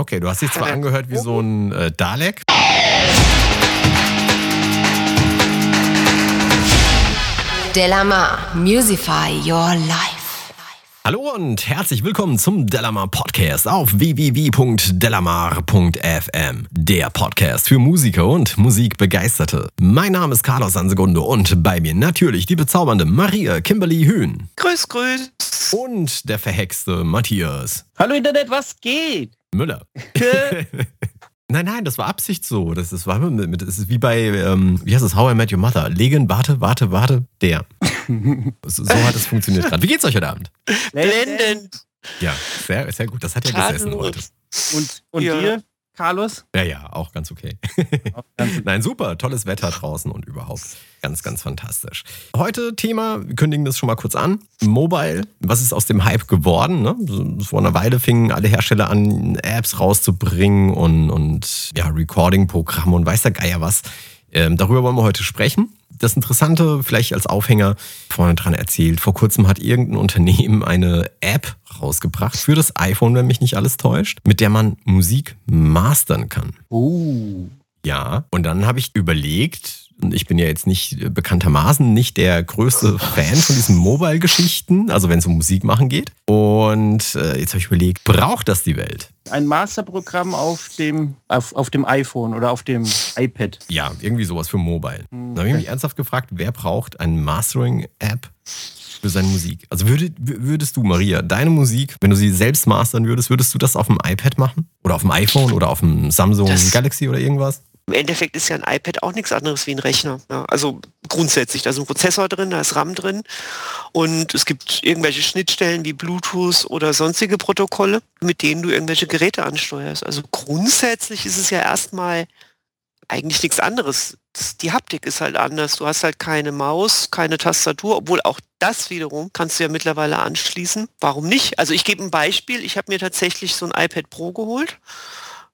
Okay, du hast dich zwar angehört wie so ein äh, Dalek. Delamar, Musify Your Life. Hallo und herzlich willkommen zum Delamar Podcast auf www.delamar.fm. Der Podcast für Musiker und Musikbegeisterte. Mein Name ist Carlos Sansegunde und bei mir natürlich die bezaubernde Maria Kimberly Hühn. Grüß, grüß. Und der verhexte Matthias. Hallo Internet, was geht? Müller. Nein, nein, das war Absicht so. Das ist, war mit, mit, das ist wie bei, ähm, wie heißt es, How I Met Your Mother. Legen, warte, warte, warte, der. so, so hat es funktioniert gerade. Wie geht's euch heute Abend? Blendend. Ja, sehr, sehr gut. Das hat ja gesessen heute. Und, und Ja. dir, Carlos? Ja, ja, auch ganz okay. Auch ganz- Nein, super, tolles Wetter draußen und überhaupt. Ganz, ganz fantastisch. Heute Thema, wir kündigen das schon mal kurz an. Mobile, was ist aus dem Hype geworden? Ne? Vor einer Weile fingen alle Hersteller an, Apps rauszubringen und, und ja, Recording-Programme und weiß der Geier was. Ähm, darüber wollen wir heute sprechen. Das Interessante, vielleicht als Aufhänger, vorne dran erzählt, vor kurzem hat irgendein Unternehmen eine App rausgebracht für das iPhone, wenn mich nicht alles täuscht, mit der man Musik mastern kann. Uh. Ja, und dann habe ich überlegt, ich bin ja jetzt nicht äh, bekanntermaßen nicht der größte Fan von diesen Mobile-Geschichten, also wenn es um Musik machen geht. Und äh, jetzt habe ich überlegt, braucht das die Welt? Ein Masterprogramm auf dem, auf, auf dem iPhone oder auf dem iPad. Ja, irgendwie sowas für Mobile. Da habe ich mich ernsthaft gefragt, wer braucht eine Mastering-App für seine Musik? Also würdest, würdest du, Maria, deine Musik, wenn du sie selbst mastern würdest, würdest du das auf dem iPad machen? Oder auf dem iPhone oder auf dem Samsung Das- Galaxy oder irgendwas? Im Endeffekt ist ja ein iPad auch nichts anderes wie ein Rechner. Ja, also grundsätzlich, da ist ein Prozessor drin, da ist RAM drin und es gibt irgendwelche Schnittstellen wie Bluetooth oder sonstige Protokolle, mit denen du irgendwelche Geräte ansteuerst. Also grundsätzlich ist es ja erstmal eigentlich nichts anderes. Die Haptik ist halt anders. Du hast halt keine Maus, keine Tastatur, obwohl auch das wiederum kannst du ja mittlerweile anschließen. Warum nicht? Also ich gebe ein Beispiel. Ich habe mir tatsächlich so ein iPad Pro geholt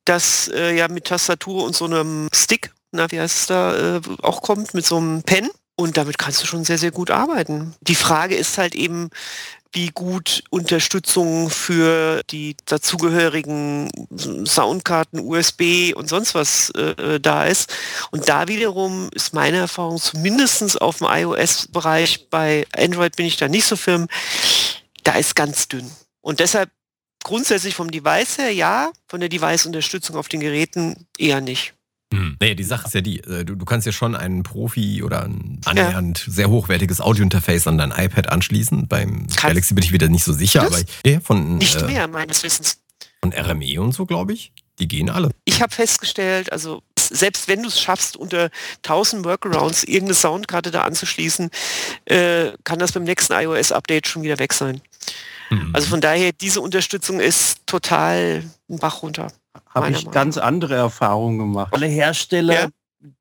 das äh, ja mit Tastatur und so einem Stick, na wie heißt es da, äh, auch kommt, mit so einem Pen. Und damit kannst du schon sehr, sehr gut arbeiten. Die Frage ist halt eben, wie gut Unterstützung für die dazugehörigen Soundkarten, USB und sonst was äh, da ist. Und da wiederum ist meine Erfahrung zumindest auf dem iOS-Bereich, bei Android bin ich da nicht so firm, da ist ganz dünn. Und deshalb grundsätzlich vom Device her ja, von der Device-Unterstützung auf den Geräten eher nicht. Hm. Nee, die Sache ist ja die, äh, du, du kannst ja schon einen Profi oder ein annähernd sehr hochwertiges Audiointerface an dein iPad anschließen. Beim Kannst- Galaxy bin ich wieder nicht so sicher, aber ja, von, Nicht äh, mehr, meines Wissens. von RME und so, glaube ich. Die gehen alle. Ich habe festgestellt, also selbst wenn du es schaffst, unter 1000 Workarounds irgendeine Soundkarte da anzuschließen, äh, kann das beim nächsten iOS-Update schon wieder weg sein. Hm. Also von daher, diese Unterstützung ist total ein Bach runter. Habe ich Meinung ganz andere Erfahrungen gemacht. Alle Hersteller, Ja.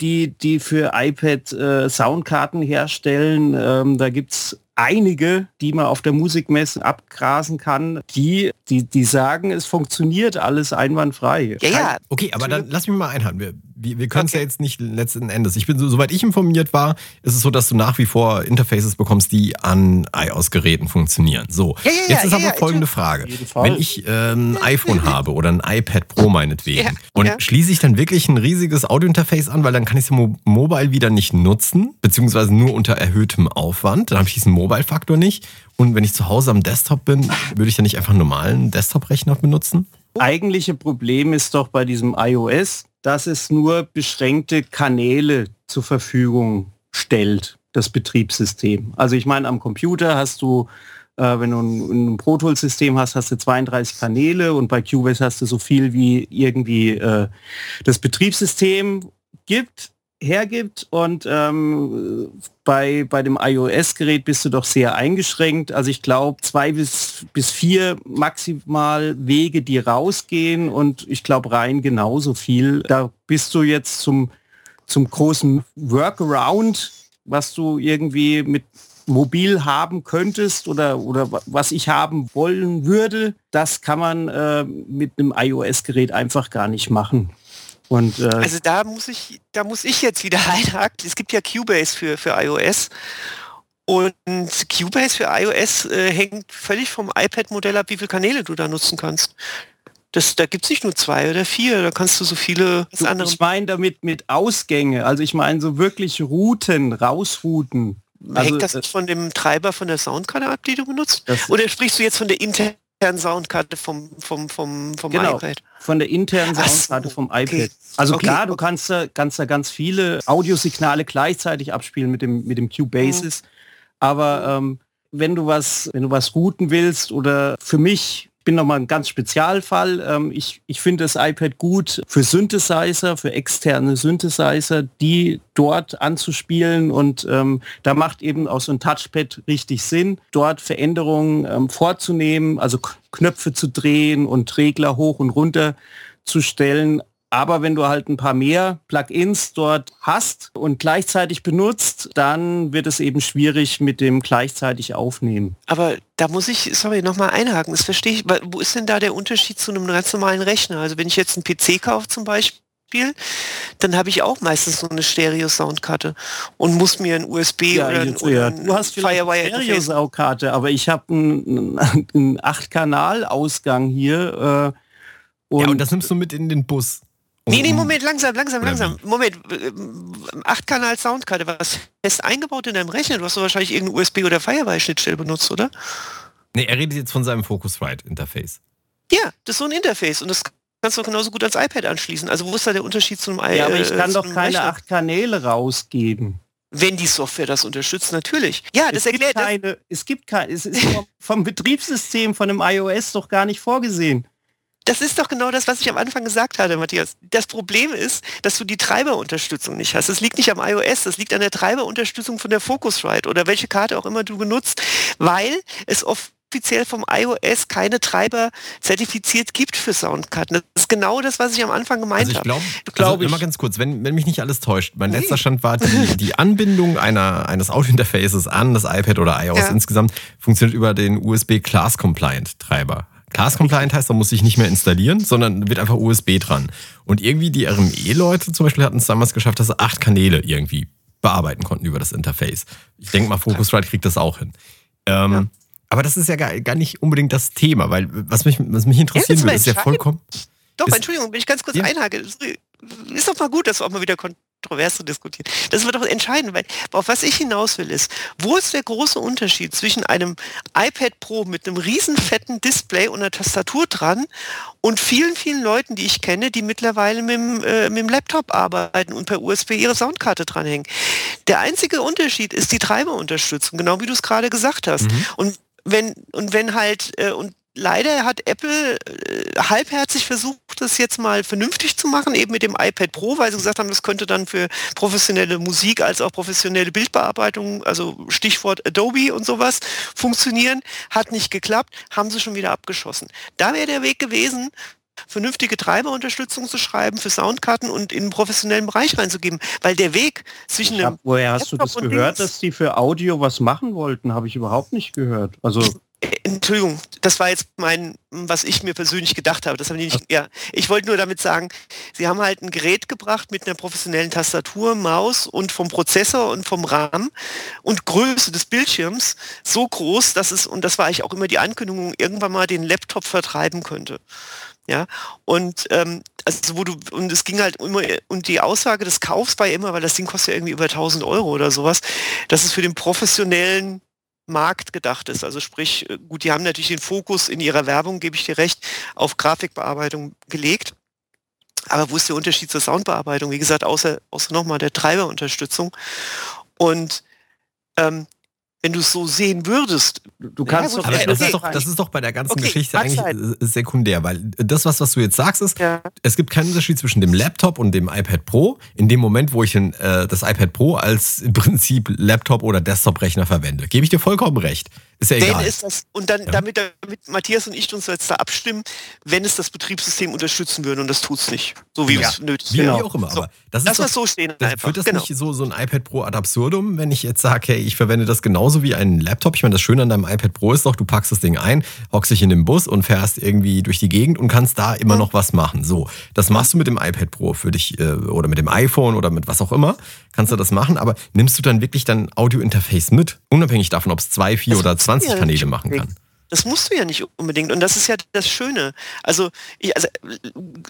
die, die für iPad äh, Soundkarten herstellen, ähm, da gibt es einige, die man auf der Musikmesse abgrasen kann, die, die, die sagen, es funktioniert alles einwandfrei. Ja, ja, Okay, aber dann lass mich mal einhalten. Wir, wir, können es Okay. ja jetzt nicht letzten Endes. Ich bin, so, soweit ich informiert war, ist es so, dass du nach wie vor Interfaces bekommst, die an iOS-Geräten funktionieren. So, Ja, ja, ja, jetzt ist ja, aber ja, folgende Frage. Wenn ich ähm, ein iPhone habe oder ein iPad Pro meinetwegen Ja, und ja. schließe ich dann wirklich ein riesiges Audiointerface an, weil dann kann ich es mo mobile wieder nicht nutzen, beziehungsweise nur unter erhöhtem Aufwand. Dann habe ich diesen Mobile-Faktor nicht. Und wenn ich zu Hause am Desktop bin, würde ich dann nicht einfach einen normalen Desktop-Rechner benutzen? eigentliche Problem ist doch bei diesem iOS, dass es nur beschränkte Kanäle zur Verfügung stellt, das Betriebssystem. Also ich meine, am Computer hast du, äh, wenn du ein, ein Pro Tools System hast, hast du 32 Kanäle und bei Cubase hast du so viel wie irgendwie äh, das Betriebssystem gibt hergibt und ähm, bei, bei dem iOS-Gerät bist du doch sehr eingeschränkt. Also ich glaube zwei bis, bis vier maximal Wege, die rausgehen und ich glaube rein genauso viel. Da bist du jetzt zum, zum großen Workaround, was du irgendwie mit mobil haben könntest oder, oder wa- was ich haben wollen würde, das kann man äh, mit einem iOS-Gerät einfach gar nicht machen. Und äh, Also da muss ich, da muss ich jetzt wieder einhaken. Es gibt ja Cubase für, für iOS. Und Cubase für iOS äh, hängt völlig vom iPad-Modell ab, wie viele Kanäle du da nutzen kannst. Das, da gibt es nicht nur zwei oder vier, da kannst du so viele du, andere. Ich meine damit mit Ausgänge, also ich meine so wirklich Routen, rausrouten. Also, Hängt das äh, von dem Treiber von der Soundkarte ab, die du benutzt? Oder sprichst du jetzt von der internen Soundkarte vom, vom, vom, vom genau, iPad? Von der internen Soundkarte vom iPad. Okay. Also okay. klar, du kannst, kannst da ganz viele Audiosignale gleichzeitig abspielen mit dem, mit dem Q-Basis. Mhm. Aber ähm, wenn du was, wenn du was routen willst oder für mich bin nochmal ein ganz Spezialfall. Ähm, ich, ich finde das iPad gut für Synthesizer, für externe Synthesizer, die dort anzuspielen und ähm, da macht eben auch so ein Touchpad richtig Sinn, dort Veränderungen ähm, vorzunehmen, also Knöpfe zu drehen und Regler hoch und runter zu stellen. Aber wenn du halt ein paar mehr Plugins dort hast und gleichzeitig benutzt, dann wird es eben schwierig mit dem gleichzeitig aufnehmen. Aber da muss ich, sorry, nochmal einhaken. Das verstehe ich. Wo ist denn da der Unterschied zu einem ganz normalen Rechner? Also wenn ich jetzt einen PC kaufe zum Beispiel, dann habe ich auch meistens so eine Stereo-Soundkarte und muss mir ein USB ja, oder, ein, oder ein du hast Firewire Stereo-Soundkarte, aber ich habe einen, einen 8-Kanal-Ausgang hier. Äh, und ja, und das nimmst du mit in den Bus. Nee, nee, Moment, langsam, langsam, langsam. Moment, 8-Kanal Soundkarte, was fest eingebaut in deinem Rechner? Du hast doch wahrscheinlich irgendeine USB- oder Firewire-Schnittstelle benutzt, oder? Nee, er redet jetzt von seinem Focusrite-Interface. Ja, das ist so ein Interface und das kannst du genauso gut ans iPad anschließen. Also wo ist da der Unterschied zum iPad? Ja, aber ich kann äh, doch keine Rechner? acht Kanäle rausgeben. Wenn die Software das unterstützt, natürlich. Ja, das es erklärt. Gibt keine, es gibt keine, es ist vom Betriebssystem von einem iOS doch gar nicht vorgesehen. Das ist doch genau das, was ich am Anfang gesagt hatte, Matthias. Das Problem ist, dass du die Treiberunterstützung nicht hast. Das liegt nicht am iOS, das liegt an der Treiberunterstützung von der Focusrite oder welche Karte auch immer du benutzt, weil es offiziell vom iOS keine Treiber zertifiziert gibt für Soundkarten. Das ist genau das, was ich am Anfang gemeint also ich glaube. Glaub, also, mal ganz kurz, wenn, wenn mich nicht alles täuscht, mein nee. letzter Stand war, die, die Anbindung einer, eines Audiointerfaces an das iPad oder iOS ja. insgesamt funktioniert über den USB Class Compliant Treiber. Class Compliant heißt, da muss ich nicht mehr installieren, sondern wird einfach USB dran. Und irgendwie die RME-Leute zum Beispiel hatten es damals geschafft, dass sie acht Kanäle irgendwie bearbeiten konnten über das Interface. Ich denke mal, Focusrite kriegt das auch hin. Ähm, ja. Aber das ist ja gar, gar nicht unbedingt das Thema, weil was mich, was mich interessieren würde, ist ja vollkommen. Doch, ist, Entschuldigung, wenn ich ganz kurz ja. einhake. Ist doch mal gut, dass wir auch mal wieder kontrovers zu diskutieren. Das wird doch entscheidend, weil auf was ich hinaus will ist, wo ist der große Unterschied zwischen einem iPad Pro mit einem riesen fetten Display und einer Tastatur dran und vielen, vielen Leuten, die ich kenne, die mittlerweile mit dem, äh, mit dem Laptop arbeiten und per USB ihre Soundkarte dranhängen. Der einzige Unterschied ist die Treiberunterstützung, genau wie du es gerade gesagt hast. Mhm. Und wenn, und wenn halt, äh, und leider hat Apple äh, halbherzig versucht, das jetzt mal vernünftig zu machen, eben mit dem iPad Pro, weil sie gesagt haben, das könnte dann für professionelle Musik als auch professionelle Bildbearbeitung, also Stichwort Adobe und sowas, funktionieren. Hat nicht geklappt, haben sie schon wieder abgeschossen. Da wäre der Weg gewesen, vernünftige Treiberunterstützung zu schreiben für Soundkarten und in den professionellen Bereich reinzugeben. Weil der Weg zwischen hab, Woher hast Laptop du das gehört, dass die für Audio was machen wollten? Habe ich überhaupt nicht gehört. Also Entschuldigung, das war jetzt mein, was ich mir persönlich gedacht habe. Das haben die nicht, ja, ich wollte nur damit sagen, sie haben halt ein Gerät gebracht mit einer professionellen Tastatur, Maus und vom Prozessor und vom RAM und Größe des Bildschirms so groß, dass es, und das war eigentlich auch immer die Ankündigung, irgendwann mal den Laptop vertreiben könnte. Ja, und ähm, also wo du, und es ging halt immer, und die Aussage des Kaufs war immer, weil das Ding kostet ja irgendwie über 1000 Euro oder sowas, dass es für den professionellen Markt gedacht ist. Also sprich, äh, gut, die haben natürlich den Fokus in ihrer Werbung, gebe ich dir recht, auf Grafikbearbeitung gelegt. Aber wo ist der Unterschied zur Soundbearbeitung? Wie gesagt, außer, außer nochmal der Treiberunterstützung. Und ähm, wenn du es so sehen würdest. Du kannst ja, doch, aber das, ist doch, das ist doch bei der ganzen okay, Geschichte eigentlich sein. sekundär, weil das, was, was du jetzt sagst, ist, ja. es gibt keinen Unterschied zwischen dem Laptop und dem iPad Pro. In dem Moment, wo ich äh, das iPad Pro als im Prinzip Laptop oder Desktop-Rechner verwende, gebe ich dir vollkommen recht. Ist ja egal. Ist das, und dann, ja. damit, damit Matthias und ich uns jetzt da abstimmen, wenn es das Betriebssystem unterstützen würde und das tut es nicht. So wie ja. es nötig ist. Wie genau. auch immer. Aber das ist Lass doch, so stehen. Das, Führt das genau. nicht so, so ein iPad Pro ad absurdum, wenn ich jetzt sage, hey, ich verwende das genauso wie einen Laptop? Ich meine, das Schöne an deinem iPad Pro ist doch, du packst das Ding ein, hockst dich in den Bus und fährst irgendwie durch die Gegend und kannst da immer noch was machen. So, das machst du mit dem iPad Pro für dich äh, oder mit dem iPhone oder mit was auch immer. Kannst du das machen, aber nimmst du dann wirklich dein Audio-Interface mit? Unabhängig davon, ob es zwei, vier das oder 20 Kanäle machen kann. Das musst du ja nicht unbedingt. Und das ist ja das Schöne. Also, ich, also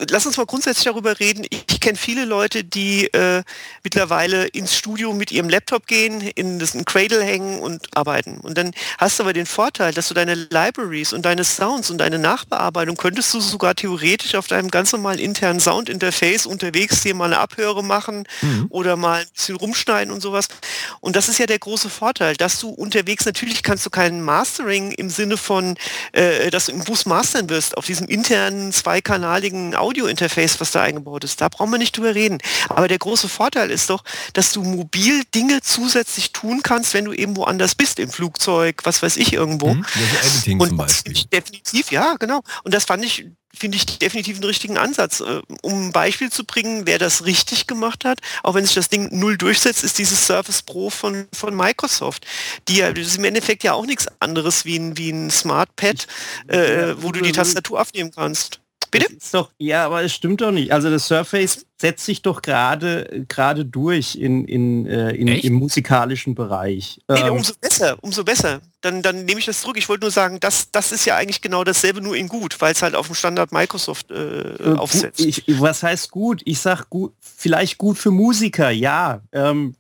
lass uns mal grundsätzlich darüber reden. Ich, ich kenne viele Leute, die äh, mittlerweile ins Studio mit ihrem Laptop gehen, in das in Cradle hängen und arbeiten. Und dann hast du aber den Vorteil, dass du deine Libraries und deine Sounds und deine Nachbearbeitung könntest du sogar theoretisch auf deinem ganz normalen internen Soundinterface unterwegs dir mal eine Abhöre machen mhm. oder mal ein bisschen rumschneiden und sowas. Und das ist ja der große Vorteil, dass du unterwegs natürlich kannst du kein Mastering im Sinne von, äh, dass du im Bus mastern wirst auf diesem internen zweikanaligen Audio-Interface, was da eingebaut ist. Da brauchen wir nicht drüber reden. Aber der große Vorteil ist doch, dass du mobil Dinge zusätzlich tun kannst, wenn du eben woanders bist, im Flugzeug, was weiß ich irgendwo. Mhm, also Editing und zum Beispiel. Definitiv, ja, genau. Und das fand ich finde ich definitiv einen richtigen Ansatz. Äh, um ein Beispiel zu bringen, wer das richtig gemacht hat, auch wenn sich das Ding null durchsetzt, ist dieses Surface Pro von, von Microsoft. Die das ist im Endeffekt ja auch nichts anderes wie ein, wie ein Smart Pad, äh, wo du die Tastatur aufnehmen kannst. Bitte? Doch, ja, aber es stimmt doch nicht. Also das Surface setzt sich doch gerade gerade durch in, in, äh, in im musikalischen Bereich. Nee, ähm, umso besser, umso besser. Dann, dann nehme ich das zurück. Ich wollte nur sagen, das, das ist ja eigentlich genau dasselbe, nur in gut, weil es halt auf dem Standard Microsoft äh, äh aufsetzt. Ich, was heißt gut? Ich sag gut, vielleicht gut für Musiker, ja. Ähm,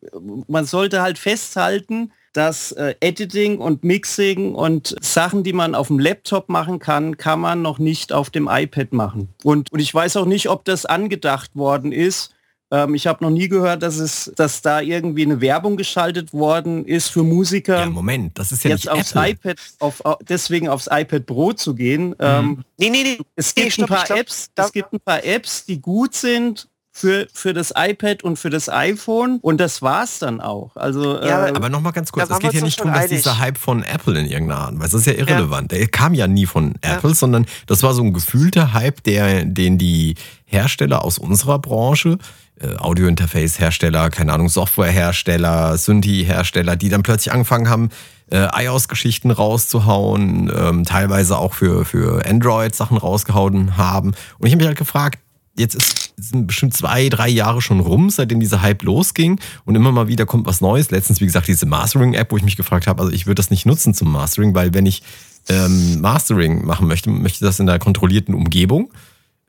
man sollte halt festhalten, dass äh, Editing und Mixing und Sachen, die man auf dem Laptop machen kann, kann man noch nicht auf dem iPad machen. Und, und ich weiß auch nicht, ob das angedacht worden ist. Ähm, ich habe noch nie gehört, dass es, dass da irgendwie eine Werbung geschaltet worden ist für Musiker. Ja, Moment, das ist ja jetzt nicht aufs Apple. iPad, auf, deswegen aufs iPad Pro zu gehen. Mhm. Ähm, nee, nee, nee. Es gibt nee, stopp, ein paar glaub, Apps, es gibt ein paar Apps, die gut sind für, für das iPad und für das iPhone und das war's dann auch. Also, ja, äh, aber nochmal ganz kurz, es geht hier nicht darum, dass dieser Hype von Apple in irgendeiner Art, weil das ist ja irrelevant. Ja. Der kam ja nie von Apple, ja. sondern das war so ein gefühlter Hype, der, den die Hersteller aus unserer Branche äh, Audio-Interface-Hersteller, keine Ahnung, Software-Hersteller, Synthi-Hersteller, die dann plötzlich angefangen haben, äh, iOS-Geschichten rauszuhauen, ähm, teilweise auch für, für Android Sachen rausgehauen haben. Und ich habe mich halt gefragt, jetzt ist, sind bestimmt zwei, drei Jahre schon rum, seitdem dieser Hype losging und immer mal wieder kommt was Neues. Letztens, wie gesagt, diese Mastering-App, wo ich mich gefragt habe, also ich würde das nicht nutzen zum Mastering, weil wenn ich ähm, Mastering machen möchte, möchte das in einer kontrollierten Umgebung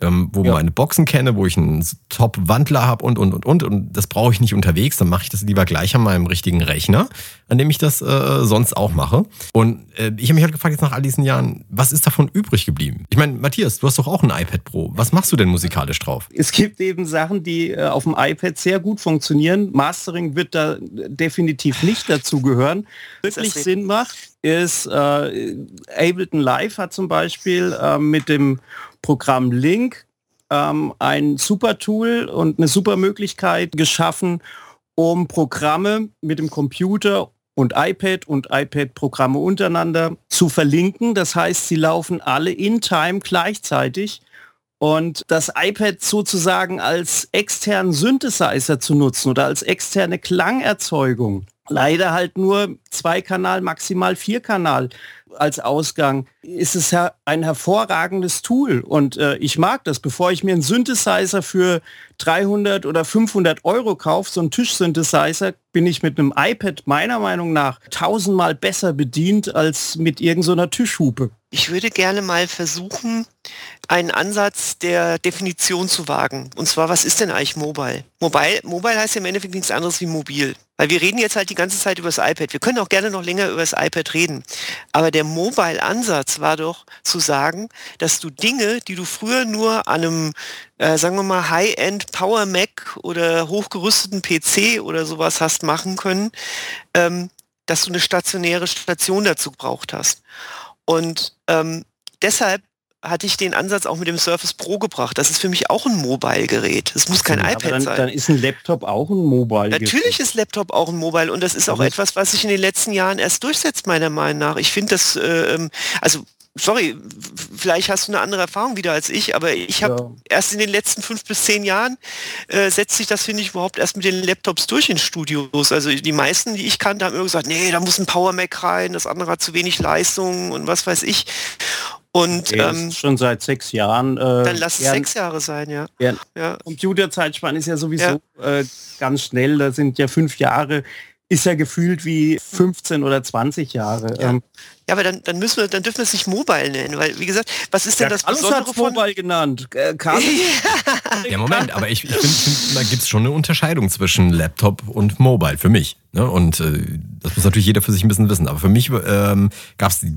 ähm, wo ja. meine Boxen kenne, wo ich einen Top-Wandler habe und, und, und, und. Und das brauche ich nicht unterwegs. Dann mache ich das lieber gleich an meinem richtigen Rechner, an dem ich das äh, sonst auch mache. Und äh, ich habe mich halt gefragt, jetzt nach all diesen Jahren, was ist davon übrig geblieben? Ich meine, Matthias, du hast doch auch ein iPad Pro. Was machst du denn musikalisch drauf? Es gibt eben Sachen, die äh, auf dem iPad sehr gut funktionieren. Mastering wird da definitiv nicht dazu gehören. Wirklich Sinn macht, ist äh, Ableton Live hat zum Beispiel äh, mit dem Programm Link ähm, ein super Tool und eine super Möglichkeit geschaffen, um Programme mit dem Computer und iPad und iPad-Programme untereinander zu verlinken. Das heißt, sie laufen alle in Time gleichzeitig und das iPad sozusagen als externen Synthesizer zu nutzen oder als externe Klangerzeugung. Leider halt nur zwei Kanal, maximal vier Kanal als Ausgang, ist es ein hervorragendes Tool und äh, ich mag das. Bevor ich mir einen Synthesizer für 300 oder 500 Euro kaufe, so ein Tischsynthesizer, bin ich mit einem iPad meiner Meinung nach tausendmal besser bedient als mit irgendeiner so Tischhupe. Ich würde gerne mal versuchen, einen Ansatz der Definition zu wagen. Und zwar, was ist denn eigentlich Mobile? Mobile, Mobile heißt ja im Endeffekt nichts anderes wie mobil. Weil wir reden jetzt halt die ganze Zeit über das iPad. Wir können auch gerne noch länger über das iPad reden. Aber der Mobile-Ansatz war doch zu sagen, dass du Dinge, die du früher nur an einem, äh, sagen wir mal, High-End Power Mac oder hochgerüsteten PC oder sowas hast machen können, ähm, dass du eine stationäre Station dazu gebraucht hast. Und ähm, deshalb hatte ich den Ansatz auch mit dem Surface Pro gebracht. Das ist für mich auch ein Mobile-Gerät. Es muss kein ja, iPad dann, sein. Dann ist ein Laptop auch ein Mobile. -Gerät. Natürlich ist Laptop auch ein Mobile und das ist auch etwas, was sich in den letzten Jahren erst durchsetzt, meiner Meinung nach. Ich finde das, äh, ähm, also sorry, vielleicht hast du eine andere Erfahrung wieder als ich, aber ich habe ja. erst in den letzten fünf bis zehn Jahren äh, setzt sich das, finde ich, überhaupt erst mit den Laptops durch in Studios. Also die meisten, die ich kannte, haben immer gesagt, nee, da muss ein Power Mac rein, das andere hat zu wenig Leistung und was weiß ich. Und ähm, schon seit sechs Jahren. Äh, dann lass es sechs Jahre sein, ja. ja. ja. Computerzeitspanne ist ja sowieso ja. Äh, ganz schnell. Da sind ja fünf Jahre ist ja gefühlt wie 15 oder 20 Jahre. Ja, Ähm, ja aber dann, dann müssen wir, dann dürfen wir es nicht Mobile nennen, weil wie gesagt, was ist denn das Carlos Besondere hat's von Mobile genannt. Äh, Ja, Moment, aber ich, ich finde, find, da gibt es schon eine Unterscheidung zwischen Laptop und Mobile für mich. Ne? Und äh, das muss natürlich jeder für sich ein bisschen wissen. Aber für mich ähm, gab es die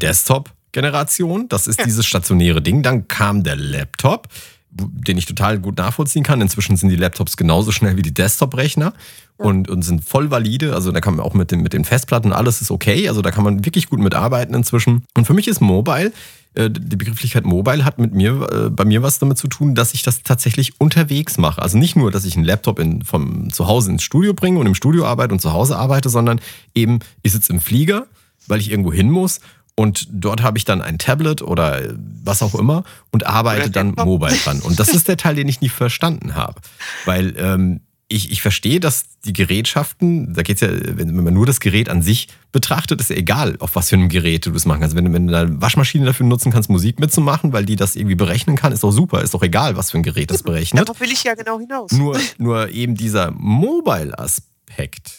Desktop-Generation, das ist dieses stationäre Ding. Dann kam der Laptop, den ich total gut nachvollziehen kann. Inzwischen sind die Laptops genauso schnell wie die Desktop-Rechner und, und sind voll valide. Also da kann man auch mit, den mit den Festplatten, alles ist okay. Also da kann man wirklich gut mitarbeiten inzwischen. Und für mich ist Mobile äh, die Begrifflichkeit Mobile hat mit mir, äh, bei mir was damit zu tun, dass ich das tatsächlich unterwegs mache. Also nicht nur, dass ich einen Laptop in, vom Zuhause ins Studio bringe und im Studio arbeite und zu Hause arbeite, sondern eben, ich sitze im Flieger, weil ich irgendwo hin muss und dort habe ich dann ein Tablet oder was auch immer und arbeite dann mobile dran. Und das ist der Teil, den ich nicht verstanden habe. Weil ähm, ich, ich verstehe, dass die Gerätschaften, da geht's ja, wenn, wenn man nur das Gerät an sich betrachtet, ist ja egal, auf was für einem Gerät du das machen kannst. Wenn, du- wenn du eine Waschmaschine dafür nutzen kannst, Musik mitzumachen, weil die das irgendwie berechnen kann, ist doch super. Ist doch egal, was für ein Gerät das berechnet. Darauf will ich ja genau hinaus. Nur, nur eben dieser Mobile-Aspekt.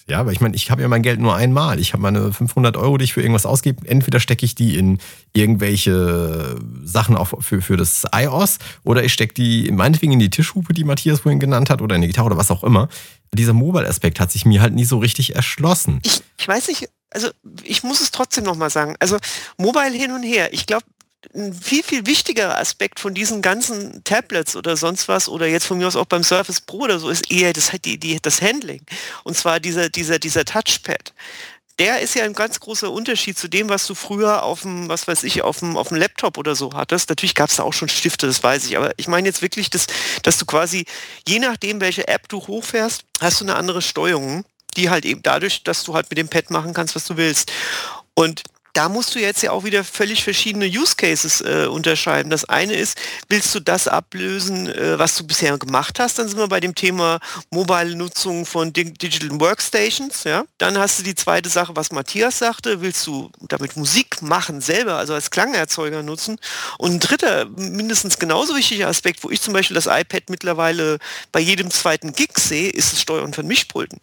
Ja, weil ich meine, ich habe ja mein Geld nur einmal. Ich habe meine 500 Euro, die ich für irgendwas ausgebe. Entweder stecke ich die in irgendwelche Sachen auf, für, für das iOS oder ich stecke die meinetwegen in die Tischhupe, die Matthias vorhin genannt hat, oder in die Gitarre oder was auch immer. Dieser Mobile-Aspekt hat sich mir halt nie so richtig erschlossen. Ich, ich weiß nicht, also ich muss es trotzdem nochmal sagen. Also Mobile hin und her. Ich glaube, ein viel, viel wichtigerer Aspekt von diesen ganzen Tablets oder sonst was oder jetzt von mir aus auch beim Surface Pro oder so ist eher das, die, die, das Handling. Und zwar dieser, dieser, dieser Touchpad. Der ist ja ein ganz großer Unterschied zu dem, was du früher auf dem, was weiß ich, auf dem, auf dem Laptop oder so hattest. Natürlich gab es da auch schon Stifte, das weiß ich. Aber ich meine jetzt wirklich, dass, dass du quasi, je nachdem, welche App du hochfährst, hast du eine andere Steuerung, die halt eben dadurch, dass du halt mit dem Pad machen kannst, was du willst. Und da musst du jetzt ja auch wieder völlig verschiedene Use Cases äh, unterscheiden. Das eine ist, willst du das ablösen, äh, was du bisher gemacht hast? Dann sind wir bei dem Thema mobile Nutzung von Dig Digital Workstations. Ja? Dann hast du die zweite Sache, was Matthias sagte, willst du damit Musik machen selber, also als Klangerzeuger nutzen? Und ein dritter, mindestens genauso wichtiger Aspekt, wo ich zum Beispiel das iPad mittlerweile bei jedem zweiten Gig sehe, ist das Steuern von Mischpulten.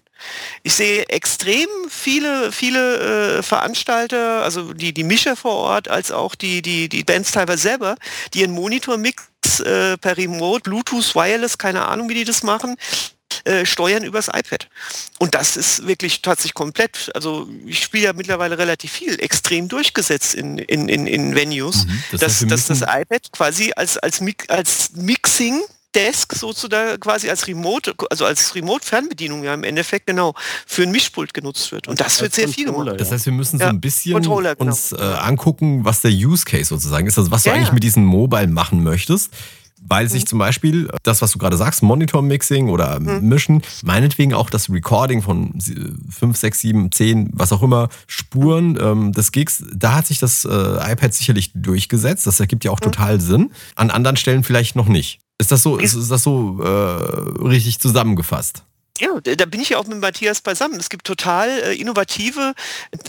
Ich sehe extrem viele, viele äh, Veranstalter, also die, die Mischer vor Ort, als auch die, die, die Bands teilweise selber, die ihren Monitor-Mix äh, per Remote, Bluetooth, Wireless, keine Ahnung, wie die das machen, äh, steuern übers iPad. Und das ist wirklich tatsächlich komplett, also ich spiele ja mittlerweile relativ viel, extrem durchgesetzt in, in, in, in Venues, Mhm. Das dass, dass das iPad quasi als, als, als Mixing Desk sozusagen quasi als Remote, also als Remote-Fernbedienung ja im Endeffekt genau für ein Mischpult genutzt wird. Und das wird sehr viel gemacht. Das heißt, wir müssen so ein bisschen genau. uns äh, angucken, was der Use Case sozusagen ist. Also was du Ja, eigentlich mit diesem Mobile machen möchtest. Weil sich Mhm. zum Beispiel das, was du gerade sagst, Monitor-Mixing oder Mhm. Mischen, meinetwegen auch das Recording von 5, 6, 7, 10, was auch immer, Spuren ähm, des Gigs, da hat sich das äh, iPad sicherlich durchgesetzt. Das ergibt ja Mhm. auch total Sinn. An anderen Stellen vielleicht noch nicht. Ist das so, ist, ist das so äh, richtig zusammengefasst? Ja, da bin ich ja auch mit Matthias beisammen. Es gibt total äh, innovative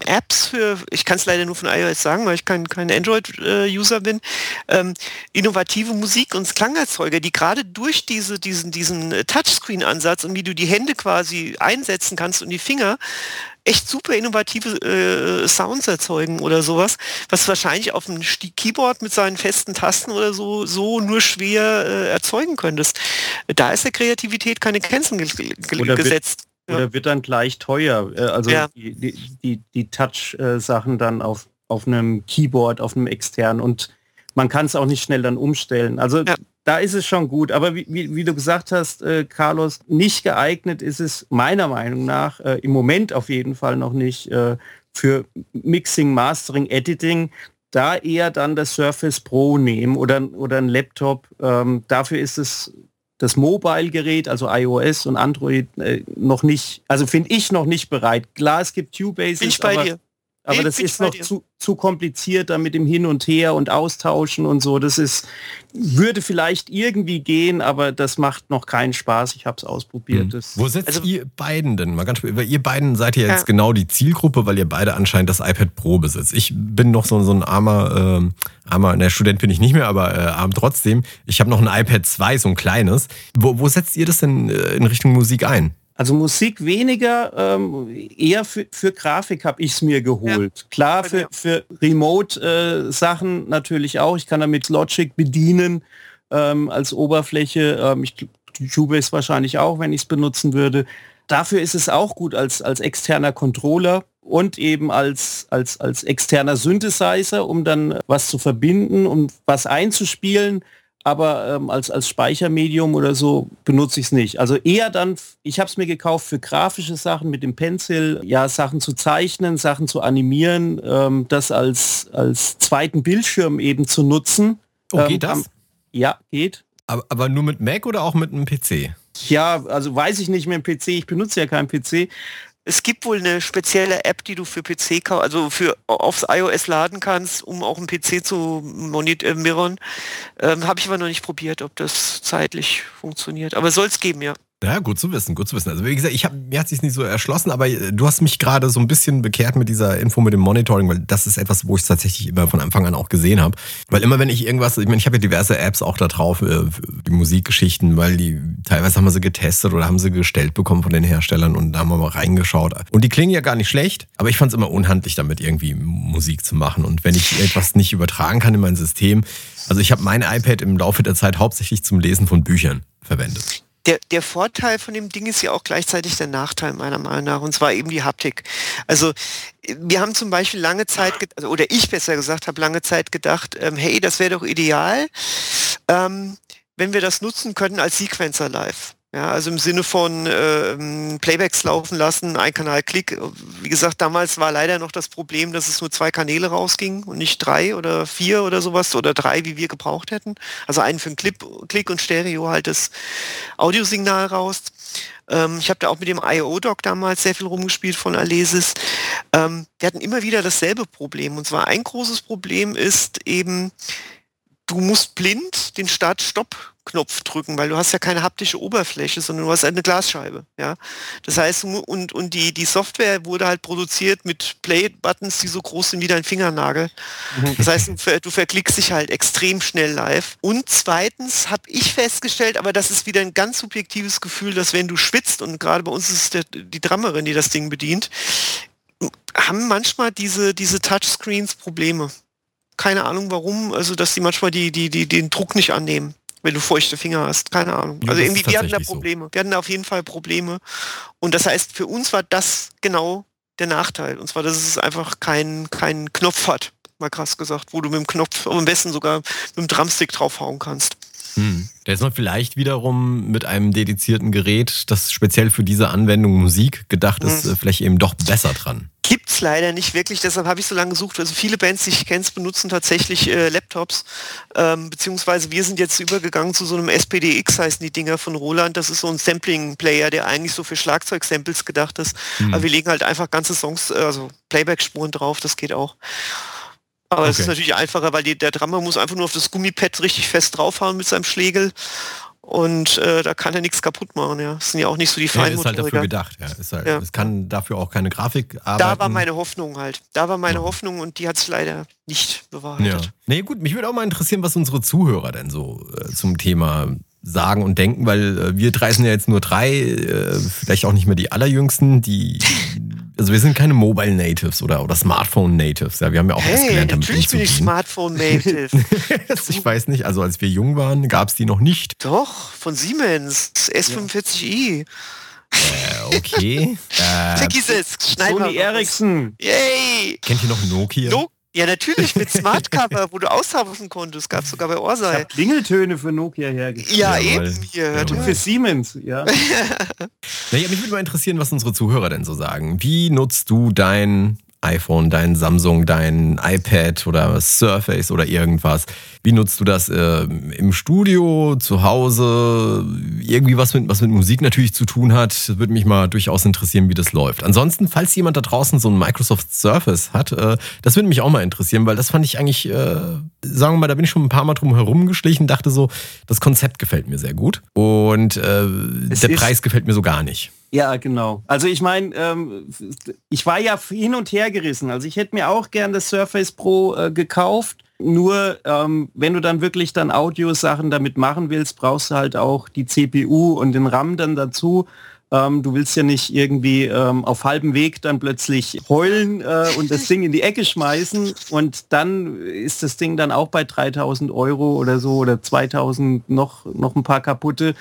Apps für, ich kann es leider nur von iOS sagen, weil ich kein, kein Android-User bin, ähm, innovative Musik- und Klangerzeuger, die gerade durch diese, diesen, diesen äh, Touchscreen-Ansatz und wie du die Hände quasi einsetzen kannst und die Finger, echt super innovative äh, Sounds erzeugen oder sowas, was wahrscheinlich auf einem Sti- Keyboard mit seinen festen Tasten oder so so nur schwer äh, erzeugen könntest. Da ist der Kreativität keine Grenzen ge ge Oder wird- gesetzt. Ja. Oder wird dann gleich teuer. Äh, Also Ja. die, die, die, die Touch-Sachen dann auf, auf einem Keyboard, auf einem externen und man kann es auch nicht schnell dann umstellen. Also Ja. Da ist es schon gut. Aber wie, wie, wie du gesagt hast, äh, Carlos, nicht geeignet ist es meiner Meinung nach äh, im Moment auf jeden Fall noch nicht äh, für Mixing, Mastering, Editing. Da eher dann das Surface Pro nehmen oder, oder ein Laptop. Ähm, dafür ist es das Mobile-Gerät, also iOS und Android, äh, noch nicht, also finde ich noch nicht bereit. Klar, es gibt Cubase, Bin ich bei dir. Aber das ist noch zu, zu kompliziert da mit dem Hin und Her und Austauschen und so. Das ist, würde vielleicht irgendwie gehen, aber das macht noch keinen Spaß. Ich habe es ausprobiert. Hm. Das, Wo setzt Also- ihr beiden denn? Mal ganz, weil ihr beiden seid ja jetzt Ja. genau die Zielgruppe, weil ihr beide anscheinend das iPad Pro besitzt. Ich bin noch so, so ein armer, ähm, armer, ne, Student bin ich nicht mehr, aber äh, arm trotzdem. Ich habe noch ein iPad 2, so ein kleines. Wo, wo setzt ihr das denn äh, in Richtung Musik ein? Also Musik weniger, ähm, eher für, für Grafik habe ich es mir geholt. Ja. Klar, für, für Remote-Sachen äh, natürlich auch. Ich kann damit Logic bedienen ähm, als Oberfläche. Ähm, ich, Cubase wahrscheinlich auch, wenn ich es benutzen würde. Dafür ist es auch gut als, als externer Controller und eben als, als, als externer Synthesizer, um dann was zu verbinden, um was einzuspielen aber ähm, als, als Speichermedium oder so benutze ich es nicht. Also eher dann, ich habe es mir gekauft für grafische Sachen mit dem Pencil, ja, Sachen zu zeichnen, Sachen zu animieren, ähm, das als, als zweiten Bildschirm eben zu nutzen. Oh, geht ähm, das? Ja, geht. Aber, aber nur mit Mac oder auch mit einem PC? Ja, also weiß ich nicht mehr PC, ich benutze ja keinen PC. Es gibt wohl eine spezielle App, die du für PC, also für aufs iOS laden kannst, um auch einen PC zu monitoren. Ähm, Habe ich aber noch nicht probiert, ob das zeitlich funktioniert. Aber soll es geben, ja. Ja, gut zu wissen, gut zu wissen. Also wie gesagt, ich hab, mir hat sich nicht so erschlossen, aber äh, du hast mich gerade so ein bisschen bekehrt mit dieser Info mit dem Monitoring, weil das ist etwas, wo ich es tatsächlich immer von Anfang an auch gesehen habe. Weil immer wenn ich irgendwas, ich meine, ich habe ja diverse Apps auch da drauf, äh, die Musikgeschichten, weil die teilweise haben wir sie getestet oder haben sie gestellt bekommen von den Herstellern und da haben wir mal reingeschaut. Und die klingen ja gar nicht schlecht, aber ich fand es immer unhandlich, damit irgendwie Musik zu machen. Und wenn ich etwas nicht übertragen kann in mein System, also ich habe mein iPad im Laufe der Zeit hauptsächlich zum Lesen von Büchern verwendet der, der Vorteil von dem Ding ist ja auch gleichzeitig der Nachteil meiner Meinung nach, und zwar eben die Haptik. Also wir haben zum Beispiel lange Zeit, also, oder ich besser gesagt, habe lange Zeit gedacht, ähm, hey, das wäre doch ideal, ähm, wenn wir das nutzen könnten als Sequencer live. Ja, also im Sinne von äh, Playbacks laufen lassen, ein Kanal Klick. Wie gesagt, damals war leider noch das Problem, dass es nur zwei Kanäle rausging und nicht drei oder vier oder sowas oder drei, wie wir gebraucht hätten. Also einen für einen Clip, Klick und Stereo halt das Audiosignal raus. Ähm, ich habe da auch mit dem IO-Doc damals sehr viel rumgespielt von Alesis. Ähm, wir hatten immer wieder dasselbe Problem. Und zwar ein großes Problem ist eben, du musst blind den Start-Stopp Knopf drücken, weil du hast ja keine haptische Oberfläche, sondern du hast eine Glasscheibe. Ja? Das heißt, und, und die, die Software wurde halt produziert mit Play-Buttons, die so groß sind wie dein Fingernagel. Das heißt, du, du verklickst dich halt extrem schnell live. Und zweitens habe ich festgestellt, aber das ist wieder ein ganz subjektives Gefühl, dass wenn du schwitzt, und gerade bei uns ist es der, die Drummerin, die das Ding bedient, haben manchmal diese, diese Touchscreens Probleme keine Ahnung warum, also dass die manchmal die, die, die, den Druck nicht annehmen wenn du feuchte Finger hast. Keine Ahnung. Ja, also irgendwie, wir hatten da Probleme. So. Wir hatten da auf jeden Fall Probleme. Und das heißt, für uns war das genau der Nachteil. Und zwar, dass es einfach keinen kein Knopf hat, mal krass gesagt, wo du mit dem Knopf, am besten sogar mit dem Drumstick draufhauen kannst. Hm. Da ist man vielleicht wiederum mit einem dedizierten Gerät, das speziell für diese Anwendung Musik gedacht ist, hm. vielleicht eben doch besser dran. Gibt's leider nicht wirklich, deshalb habe ich so lange gesucht. Also viele Bands, die ich kenne, benutzen tatsächlich äh, Laptops, ähm, beziehungsweise wir sind jetzt übergegangen zu so einem SPDX, heißen die Dinger von Roland. Das ist so ein Sampling-Player, der eigentlich so für Schlagzeug-Samples gedacht ist. Mhm. Aber wir legen halt einfach ganze Songs, äh, also Playback-Spuren drauf, das geht auch. Aber es okay. ist natürlich einfacher, weil die, der Drummer muss einfach nur auf das Gummipad richtig fest draufhauen mit seinem Schlegel und äh, da kann er nichts kaputt machen, ja. Das sind ja auch nicht so die Feinmotoriker. Ja, ist halt dafür gedacht, ja. Ist halt, ja. Es kann dafür auch keine Grafik arbeiten. Da war meine Hoffnung halt. Da war meine. Hoffnung und die hat es leider nicht bewahrheitet. Ja. Nee, gut, mich würde auch mal interessieren, was unsere Zuhörer denn so äh, zum Thema sagen und denken, weil äh, wir drei sind ja jetzt nur drei, äh, vielleicht auch nicht mehr die allerjüngsten, die also wir sind keine Mobile Natives oder, oder Smartphone Natives. Ja, wir haben ja auch hey, was gelernt, damit natürlich bin ich Smartphone Native. ich weiß nicht, also als wir jung waren, gab es die noch nicht. Doch, von Siemens, S45i. Äh, okay. äh, Vergiss es, Sony Ericsson. Yay! Kennt ihr noch Nokia? No ja, natürlich, mit Smartcover, wo du austauschen konntest. Gab es sogar bei Orsay. Klingeltöne für Nokia hergestellt. Ja, Jawohl. eben. Hier, hört für Siemens, ja. naja, mich würde mal interessieren, was unsere Zuhörer denn so sagen. Wie nutzt du dein iPhone, dein Samsung, dein iPad oder Surface oder irgendwas. Wie nutzt du das äh, im Studio, zu Hause? Irgendwie was mit, was mit Musik natürlich zu tun hat. Würde mich mal durchaus interessieren, wie das läuft. Ansonsten, falls jemand da draußen so ein Microsoft Surface hat, äh, das würde mich auch mal interessieren, weil das fand ich eigentlich, äh, sagen wir mal, da bin ich schon ein paar Mal drum herum geschlichen, dachte so, das Konzept gefällt mir sehr gut und äh, der Preis gefällt mir so gar nicht. Ja, genau. Also ich meine, ähm, ich war ja hin und her gerissen. Also ich hätte mir auch gern das Surface Pro äh, gekauft. Nur ähm, wenn du dann wirklich dann Audiosachen damit machen willst, brauchst du halt auch die CPU und den RAM dann dazu. Ähm, du willst ja nicht irgendwie ähm, auf halbem Weg dann plötzlich heulen äh, und das Ding in die Ecke schmeißen und dann ist das Ding dann auch bei 3000 Euro oder so oder 2000 noch, noch ein paar kaputte.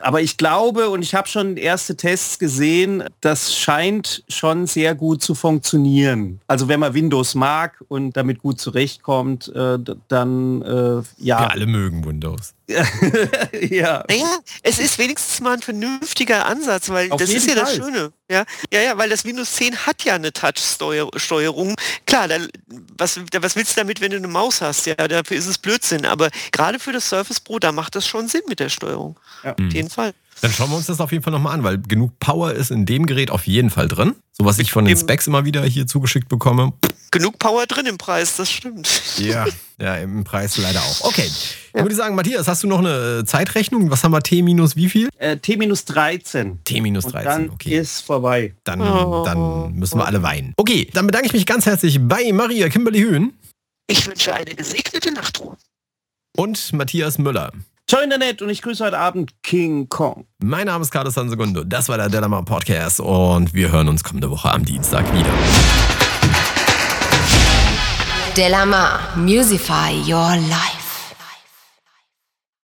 Aber ich glaube und ich habe schon erste Tests gesehen, das scheint schon sehr gut zu funktionieren. Also wenn man Windows mag und damit gut zurechtkommt, äh, dann äh, ja. Wir alle mögen Windows. ja. Naja, es ist wenigstens mal ein vernünftiger Ansatz, weil Auf das ist ja Fall. das Schöne. Ja? ja, ja, weil das Windows 10 hat ja eine Touch-Steuerung. Klar, da, was, da, was willst du damit, wenn du eine Maus hast? Ja, dafür ist es Blödsinn. Aber gerade für das Surface Pro, da macht das schon Sinn mit der Steuerung. Ja. Auf jeden Fall. Dann schauen wir uns das auf jeden Fall nochmal an, weil genug Power ist in dem Gerät auf jeden Fall drin. So was ich von den Specs immer wieder hier zugeschickt bekomme. Genug Power drin im Preis, das stimmt. Ja, ja im Preis leider auch. Okay, ja. würde ich sagen, Matthias, hast du noch eine Zeitrechnung? Was haben wir? T minus wie viel? Äh, T minus 13. T minus 13, dann okay. ist vorbei. Dann, oh. dann müssen wir alle weinen. Okay, dann bedanke ich mich ganz herzlich bei Maria Kimberly Hühn. Ich wünsche eine gesegnete Nachtruhe. Und Matthias Müller. Ciao Internet und ich grüße heute Abend King Kong. Mein Name ist Carlos Sansegundo, das war der Delamar Podcast und wir hören uns kommende Woche am Dienstag wieder. Delamar, Musify Your Life.